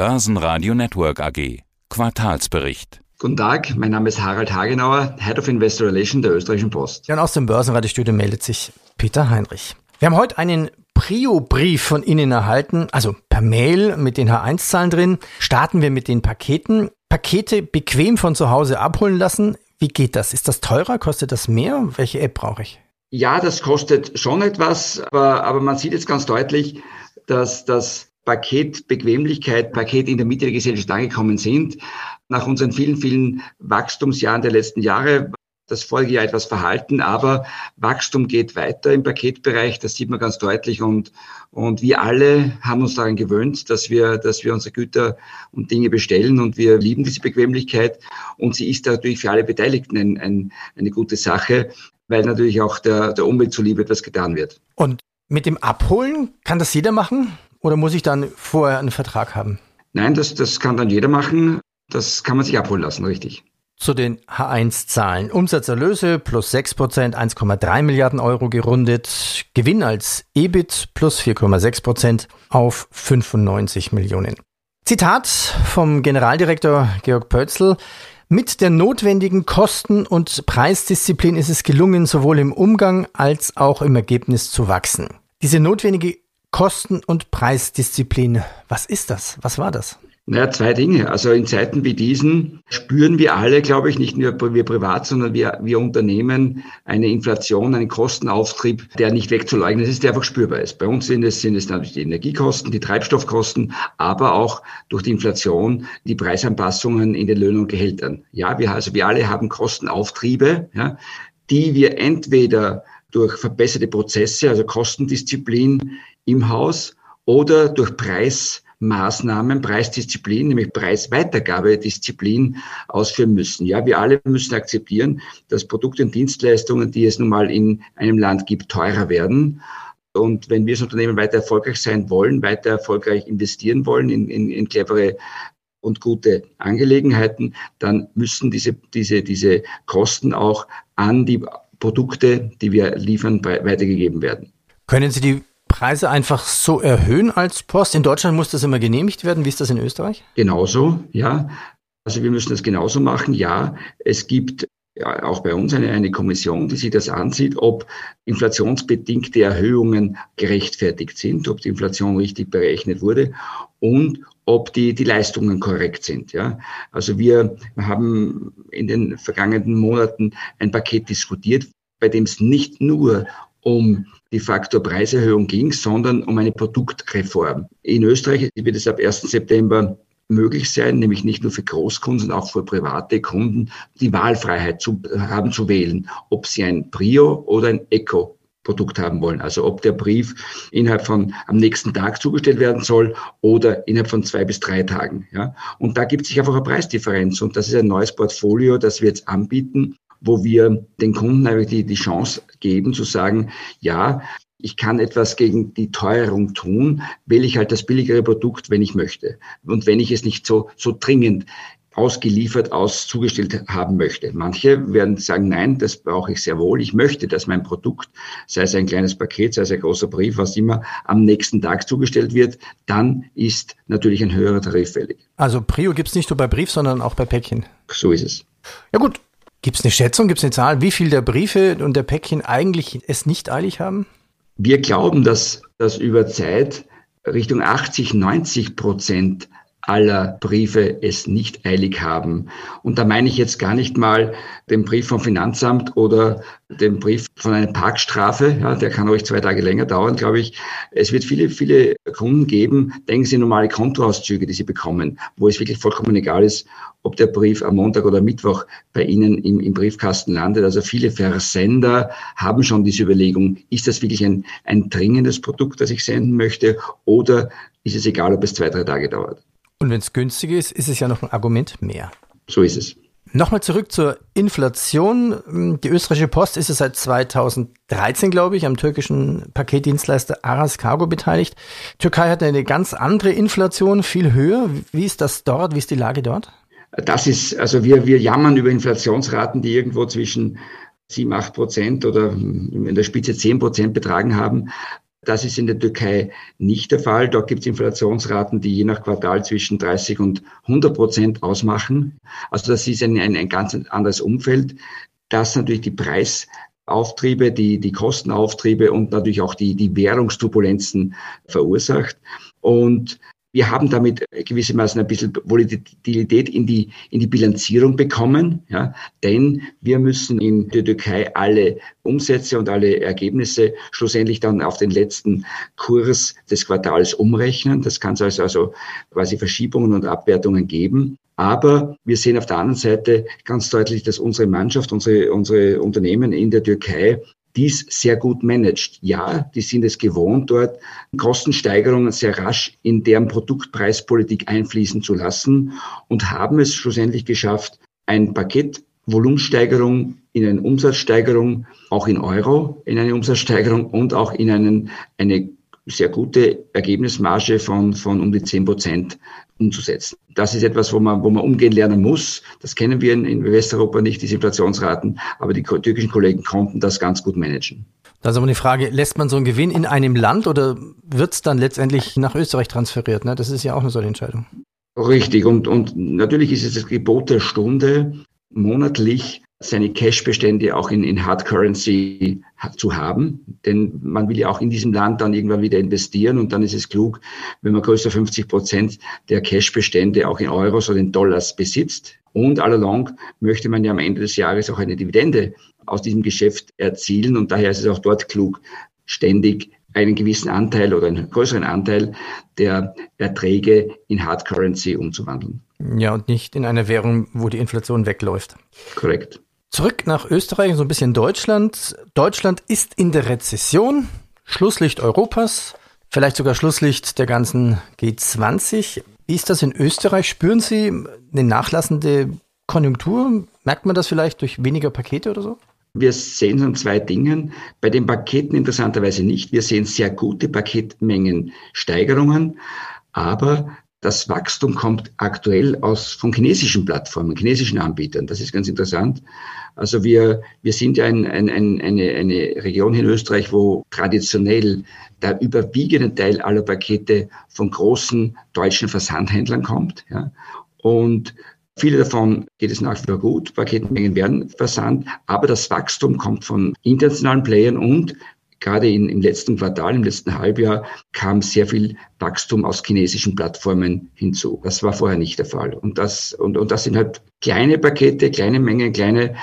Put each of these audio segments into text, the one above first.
Börsenradio Network AG. Quartalsbericht. Guten Tag, mein Name ist Harald Hagenauer, Head of Investor Relations der Österreichischen Post. Ja, und aus dem Börsenradiostudio meldet sich Peter Heinrich. Wir haben heute einen Prio-Brief von Ihnen erhalten, also per Mail mit den H1-Zahlen drin. Starten wir mit den Paketen. Pakete bequem von zu Hause abholen lassen. Wie geht das? Ist das teurer? Kostet das mehr? Welche App brauche ich? Ja, das kostet schon etwas, aber, aber man sieht jetzt ganz deutlich, dass das Paket Bequemlichkeit, Paket in der Mitte der Gesellschaft angekommen sind. Nach unseren vielen, vielen Wachstumsjahren der letzten Jahre das Folgejahr etwas verhalten, aber Wachstum geht weiter im Paketbereich, das sieht man ganz deutlich und, und wir alle haben uns daran gewöhnt, dass wir, dass wir unsere Güter und Dinge bestellen und wir lieben diese Bequemlichkeit und sie ist natürlich für alle Beteiligten ein, ein, eine gute Sache, weil natürlich auch der, der Umwelt zuliebe etwas getan wird. Und mit dem Abholen kann das jeder machen oder muss ich dann vorher einen Vertrag haben? Nein, das, das kann dann jeder machen. Das kann man sich abholen lassen, richtig. Zu den H1-Zahlen. Umsatzerlöse plus 6%, 1,3 Milliarden Euro gerundet. Gewinn als EBIT plus 4,6% auf 95 Millionen. Zitat vom Generaldirektor Georg Pötzl. Mit der notwendigen Kosten- und Preisdisziplin ist es gelungen, sowohl im Umgang als auch im Ergebnis zu wachsen. Diese notwendige Kosten- und Preisdisziplin, was ist das? Was war das? Naja, zwei Dinge. Also in Zeiten wie diesen spüren wir alle, glaube ich, nicht nur wir privat, sondern wir, wir Unternehmen eine Inflation, einen Kostenauftrieb, der nicht wegzuleugnen ist, der einfach spürbar ist. Bei uns sind es, sind es natürlich die Energiekosten, die Treibstoffkosten, aber auch durch die Inflation die Preisanpassungen in den Löhnen und Gehältern. Ja, wir, also wir alle haben Kostenauftriebe, ja, die wir entweder durch verbesserte Prozesse, also Kostendisziplin im Haus oder durch Preis Maßnahmen, Preisdisziplin, nämlich Preisweitergabedisziplin ausführen müssen. Ja, wir alle müssen akzeptieren, dass Produkte und Dienstleistungen, die es nun mal in einem Land gibt, teurer werden. Und wenn wir als Unternehmen weiter erfolgreich sein wollen, weiter erfolgreich investieren wollen in, in, in clevere und gute Angelegenheiten, dann müssen diese, diese, diese Kosten auch an die Produkte, die wir liefern, weitergegeben werden. Können Sie die Preise einfach so erhöhen als Post? In Deutschland muss das immer genehmigt werden. Wie ist das in Österreich? Genauso, ja. Also wir müssen das genauso machen. Ja, es gibt ja, auch bei uns eine, eine Kommission, die sich das ansieht, ob inflationsbedingte Erhöhungen gerechtfertigt sind, ob die Inflation richtig berechnet wurde und ob die, die Leistungen korrekt sind. Ja? Also wir haben in den vergangenen Monaten ein Paket diskutiert, bei dem es nicht nur um die Faktor Preiserhöhung ging, sondern um eine Produktreform. In Österreich wird es ab 1. September möglich sein, nämlich nicht nur für Großkunden, sondern auch für private Kunden, die Wahlfreiheit zu haben zu wählen, ob sie ein Prio oder ein Eco Produkt haben wollen. Also ob der Brief innerhalb von am nächsten Tag zugestellt werden soll oder innerhalb von zwei bis drei Tagen. Ja. Und da gibt es sich einfach eine Preisdifferenz. Und das ist ein neues Portfolio, das wir jetzt anbieten, wo wir den Kunden eigentlich die, die Chance geben zu sagen, ja, ich kann etwas gegen die Teuerung tun, wähle ich halt das billigere Produkt, wenn ich möchte. Und wenn ich es nicht so, so dringend ausgeliefert, aus zugestellt haben möchte. Manche werden sagen, nein, das brauche ich sehr wohl. Ich möchte, dass mein Produkt, sei es ein kleines Paket, sei es ein großer Brief, was immer, am nächsten Tag zugestellt wird. Dann ist natürlich ein höherer Tarif fällig. Also Prio gibt es nicht nur bei Brief, sondern auch bei Päckchen. So ist es. Ja gut, Gibt es eine Schätzung, gibt es eine Zahl, wie viel der Briefe und der Päckchen eigentlich es nicht eilig haben? Wir glauben, dass das über Zeit Richtung 80, 90 Prozent aller Briefe es nicht eilig haben. Und da meine ich jetzt gar nicht mal den Brief vom Finanzamt oder den Brief von einer Parkstrafe. Ja, der kann euch zwei Tage länger dauern, glaube ich. Es wird viele, viele Kunden geben, denken Sie normale Kontoauszüge, die Sie bekommen, wo es wirklich vollkommen egal ist, ob der Brief am Montag oder Mittwoch bei Ihnen im, im Briefkasten landet. Also viele Versender haben schon diese Überlegung, ist das wirklich ein, ein dringendes Produkt, das ich senden möchte, oder ist es egal, ob es zwei, drei Tage dauert? Und wenn es günstig ist, ist es ja noch ein Argument mehr. So ist es. Nochmal zurück zur Inflation. Die österreichische Post ist es seit 2013, glaube ich, am türkischen Paketdienstleister Aras Cargo beteiligt. Türkei hat eine ganz andere Inflation, viel höher. Wie ist das dort? Wie ist die Lage dort? Das ist, also wir, wir jammern über Inflationsraten, die irgendwo zwischen 7, 8 Prozent oder in der Spitze 10 Prozent betragen haben. Das ist in der Türkei nicht der Fall. Dort gibt es Inflationsraten, die je nach Quartal zwischen 30 und 100 Prozent ausmachen. Also das ist ein, ein, ein ganz anderes Umfeld, das natürlich die Preisauftriebe, die, die Kostenauftriebe und natürlich auch die, die Währungsturbulenzen verursacht. Und wir haben damit gewissermaßen ein bisschen Volatilität in die, in die Bilanzierung bekommen, ja, denn wir müssen in der Türkei alle Umsätze und alle Ergebnisse schlussendlich dann auf den letzten Kurs des Quartals umrechnen. Das kann es also, also quasi Verschiebungen und Abwertungen geben. Aber wir sehen auf der anderen Seite ganz deutlich, dass unsere Mannschaft, unsere, unsere Unternehmen in der Türkei dies sehr gut managt. Ja, die sind es gewohnt, dort Kostensteigerungen sehr rasch in deren Produktpreispolitik einfließen zu lassen und haben es schlussendlich geschafft, ein Paket Volumensteigerung in eine Umsatzsteigerung, auch in Euro in eine Umsatzsteigerung und auch in einen, eine sehr gute Ergebnismarge von, von um die 10 Prozent umzusetzen. Das ist etwas, wo man, wo man umgehen lernen muss. Das kennen wir in, in Westeuropa nicht, diese Inflationsraten, aber die türkischen Kollegen konnten das ganz gut managen. Das ist aber eine Frage, lässt man so einen Gewinn in einem Land oder wird es dann letztendlich nach Österreich transferiert? Ne? Das ist ja auch eine solche Entscheidung. Richtig, und, und natürlich ist es das Gebot der Stunde, monatlich seine Cash-Bestände auch in, in Hard Currency zu haben. Denn man will ja auch in diesem Land dann irgendwann wieder investieren und dann ist es klug, wenn man größer 50 Prozent der Cash-Bestände auch in Euros oder in Dollars besitzt. Und allalong möchte man ja am Ende des Jahres auch eine Dividende aus diesem Geschäft erzielen und daher ist es auch dort klug, ständig einen gewissen Anteil oder einen größeren Anteil der Erträge in Hard Currency umzuwandeln. Ja, und nicht in eine Währung, wo die Inflation wegläuft. Korrekt. Zurück nach Österreich, so ein bisschen Deutschland. Deutschland ist in der Rezession, Schlusslicht Europas, vielleicht sogar Schlusslicht der ganzen G20. Wie ist das in Österreich? Spüren Sie eine nachlassende Konjunktur? Merkt man das vielleicht durch weniger Pakete oder so? Wir sehen es an zwei Dingen. Bei den Paketen interessanterweise nicht. Wir sehen sehr gute Paketmengensteigerungen, aber das Wachstum kommt aktuell aus von chinesischen Plattformen, chinesischen Anbietern. Das ist ganz interessant. Also wir, wir sind ja ein, ein, ein, eine, eine Region in Österreich, wo traditionell der überwiegende Teil aller Pakete von großen deutschen Versandhändlern kommt. Ja. Und Viele davon geht es nach wie vor gut. Paketmengen werden versandt, aber das Wachstum kommt von internationalen Playern und gerade in, im letzten Quartal, im letzten Halbjahr kam sehr viel Wachstum aus chinesischen Plattformen hinzu. Das war vorher nicht der Fall. Und das, und, und das sind halt kleine Pakete, kleine Mengen, kleine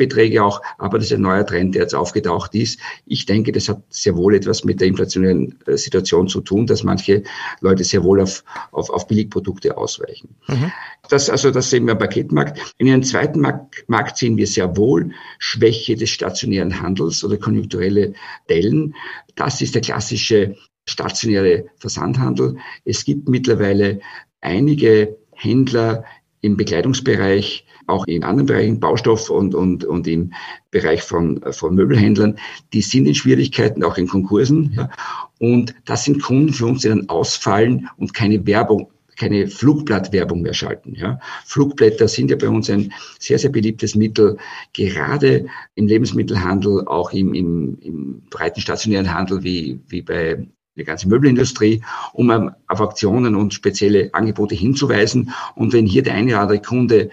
Beträge auch, aber das ist ein neuer Trend, der jetzt aufgetaucht ist. Ich denke, das hat sehr wohl etwas mit der inflationären äh, Situation zu tun, dass manche Leute sehr wohl auf, auf, auf Billigprodukte ausweichen. Mhm. Das, also, das sehen wir im Paketmarkt. In einem zweiten Markt, Markt sehen wir sehr wohl Schwäche des stationären Handels oder konjunkturelle Dellen. Das ist der klassische stationäre Versandhandel. Es gibt mittlerweile einige Händler im Bekleidungsbereich, auch in anderen Bereichen, Baustoff und, und, und im Bereich von, von Möbelhändlern, die sind in Schwierigkeiten, auch in Konkursen. Ja. Und das sind Kunden für uns, die dann ausfallen und keine Werbung keine Flugblattwerbung mehr schalten. Ja. Flugblätter sind ja bei uns ein sehr, sehr beliebtes Mittel, gerade im Lebensmittelhandel, auch im, im, im breiten stationären Handel wie, wie bei die ganze Möbelindustrie, um auf Aktionen und spezielle Angebote hinzuweisen. Und wenn hier der eine oder andere Kunde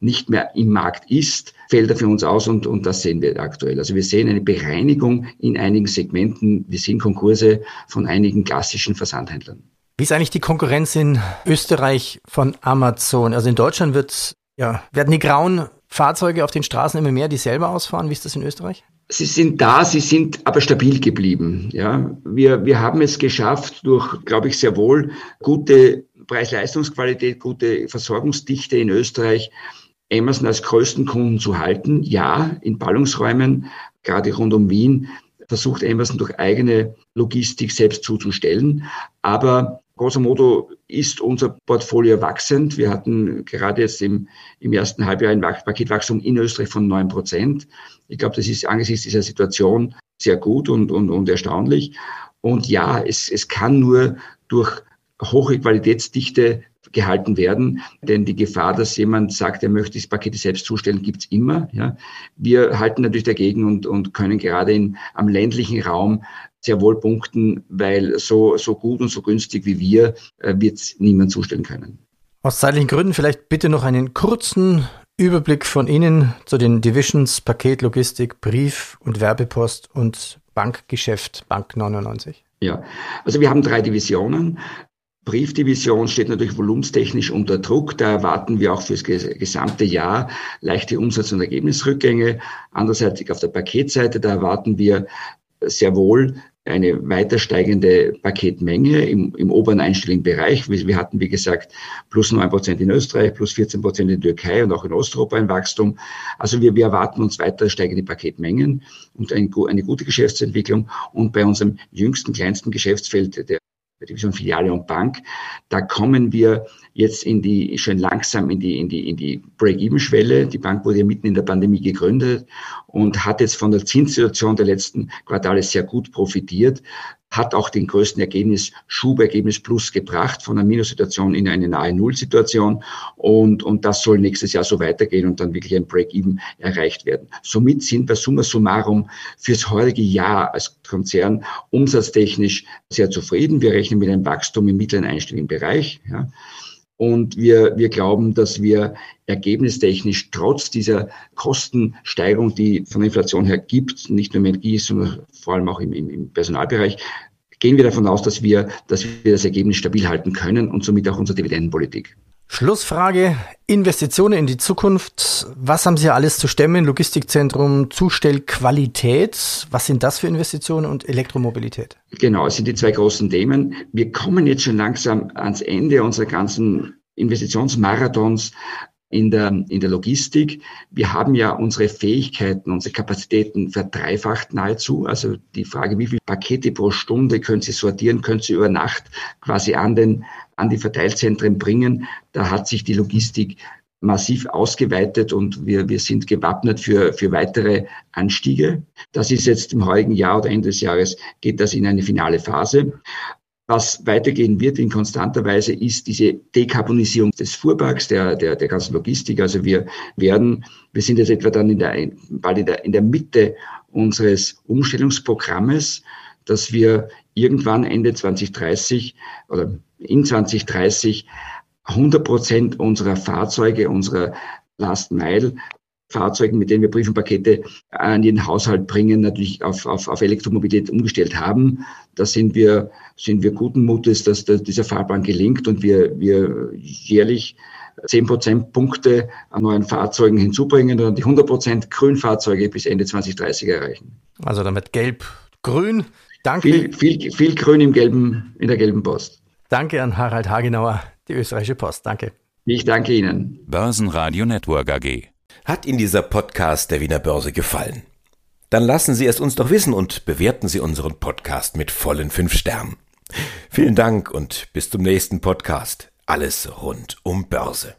nicht mehr im Markt ist, fällt er für uns aus und, und das sehen wir aktuell. Also wir sehen eine Bereinigung in einigen Segmenten. Wir sehen Konkurse von einigen klassischen Versandhändlern. Wie ist eigentlich die Konkurrenz in Österreich von Amazon? Also in Deutschland wird, ja, werden die grauen Fahrzeuge auf den Straßen immer mehr, die selber ausfahren. Wie ist das in Österreich? Sie sind da, sie sind aber stabil geblieben. Ja, wir, wir haben es geschafft durch, glaube ich, sehr wohl gute Preis-Leistungsqualität, gute Versorgungsdichte in Österreich, Amazon als größten Kunden zu halten. Ja, in Ballungsräumen, gerade rund um Wien, versucht Amazon durch eigene Logistik selbst zuzustellen. Aber grosso modo ist unser Portfolio wachsend. Wir hatten gerade jetzt im, im ersten Halbjahr ein Paketwachstum in Österreich von neun Prozent. Ich glaube, das ist angesichts dieser Situation sehr gut und, und, und erstaunlich. Und ja, es, es kann nur durch hohe Qualitätsdichte gehalten werden. Denn die Gefahr, dass jemand sagt, er möchte das Paket selbst zustellen, gibt's immer. Ja. Wir halten natürlich dagegen und, und können gerade in, am ländlichen Raum sehr wohl punkten, weil so, so gut und so günstig wie wir äh, wird niemand zustellen können. Aus zeitlichen Gründen vielleicht bitte noch einen kurzen Überblick von Ihnen zu den Divisions Paket, Logistik, Brief und Werbepost und Bankgeschäft Bank 99. Ja, also wir haben drei Divisionen. Briefdivision steht natürlich volumstechnisch unter Druck. Da erwarten wir auch fürs gesamte Jahr leichte Umsatz- und Ergebnisrückgänge. Andererseits auf der Paketseite, da erwarten wir sehr wohl eine weiter steigende Paketmenge im, im oberen einstelligen Bereich. Wir, wir hatten, wie gesagt, plus neun Prozent in Österreich, plus 14 Prozent in der Türkei und auch in Osteuropa ein Wachstum. Also wir, wir erwarten uns weiter steigende Paketmengen und ein, eine gute Geschäftsentwicklung. Und bei unserem jüngsten, kleinsten Geschäftsfeld, der Division Filiale und Bank. Da kommen wir jetzt in die, schon langsam in die, in die, in die Break-Even-Schwelle. Die Bank wurde ja mitten in der Pandemie gegründet und hat jetzt von der Zinssituation der letzten Quartale sehr gut profitiert hat auch den größten Ergebnis, Schubergebnis Plus gebracht, von einer Minussituation in eine nahe Null-Situation. Und, und das soll nächstes Jahr so weitergehen und dann wirklich ein Break-Even erreicht werden. Somit sind wir summa summarum fürs heutige Jahr als Konzern umsatztechnisch sehr zufrieden. Wir rechnen mit einem Wachstum im mittleren einstelligen Bereich. Ja. Und wir, wir glauben, dass wir ergebnistechnisch trotz dieser Kostensteigerung, die von der Inflation her gibt, nicht nur im Energie, sondern vor allem auch im, im Personalbereich, gehen wir davon aus, dass wir, dass wir das Ergebnis stabil halten können und somit auch unsere Dividendenpolitik. Schlussfrage. Investitionen in die Zukunft. Was haben Sie alles zu stemmen? Logistikzentrum, Zustellqualität. Was sind das für Investitionen und Elektromobilität? Genau, es sind die zwei großen Themen. Wir kommen jetzt schon langsam ans Ende unserer ganzen Investitionsmarathons in der, in der Logistik. Wir haben ja unsere Fähigkeiten, unsere Kapazitäten verdreifacht nahezu. Also die Frage, wie viele Pakete pro Stunde können Sie sortieren, können Sie über Nacht quasi an den, an die Verteilzentren bringen. Da hat sich die Logistik massiv ausgeweitet und wir, wir sind gewappnet für, für weitere Anstiege. Das ist jetzt im heutigen Jahr oder Ende des Jahres geht das in eine finale Phase. Was weitergehen wird in konstanter Weise, ist diese Dekarbonisierung des Fuhrparks, der, der, der ganzen Logistik. Also wir werden, wir sind jetzt etwa dann in der, bald in der, in der Mitte unseres Umstellungsprogrammes, dass wir irgendwann Ende 2030 oder in 2030 100 Prozent unserer Fahrzeuge, unserer Last Mile Fahrzeugen, mit denen wir Brief und Pakete an den Haushalt bringen, natürlich auf, auf, auf Elektromobilität umgestellt haben. Da sind wir, sind wir guten Mutes, dass da dieser Fahrplan gelingt und wir, wir jährlich 10 Prozentpunkte an neuen Fahrzeugen hinzubringen und die 100 Prozent Grünfahrzeuge bis Ende 2030 erreichen. Also damit gelb, grün. Danke. Viel, viel, viel Grün im gelben, in der gelben Post. Danke an Harald Hagenauer, die österreichische Post. Danke. Ich danke Ihnen. Börsenradio Network AG. Hat Ihnen dieser Podcast der Wiener Börse gefallen? Dann lassen Sie es uns doch wissen und bewerten Sie unseren Podcast mit vollen fünf Sternen. Vielen Dank und bis zum nächsten Podcast. Alles rund um Börse.